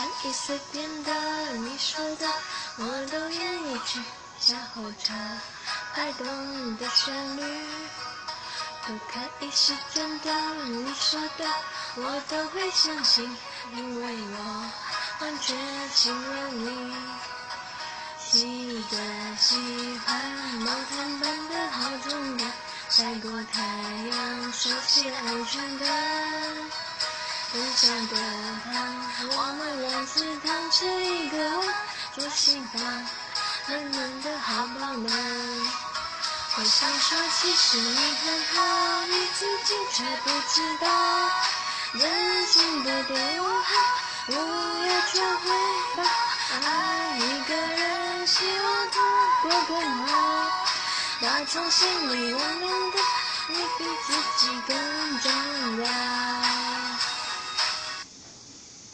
看易随便的，你说的我都愿意去。小火车摆动的旋律，不可以是真的，你说的我都会相信，因为我完全信任你。记得喜欢毛毯般的好重感，晒过太阳，熟悉安全感。分享的糖，们两次糖吃一个碗，做心房，暖暖的好饱满。我想说，其实你很好，你自己却不知道。真心的对我好，不要求回报。爱一个人，希望他过更好。打从心里温暖的，你比自己更重要。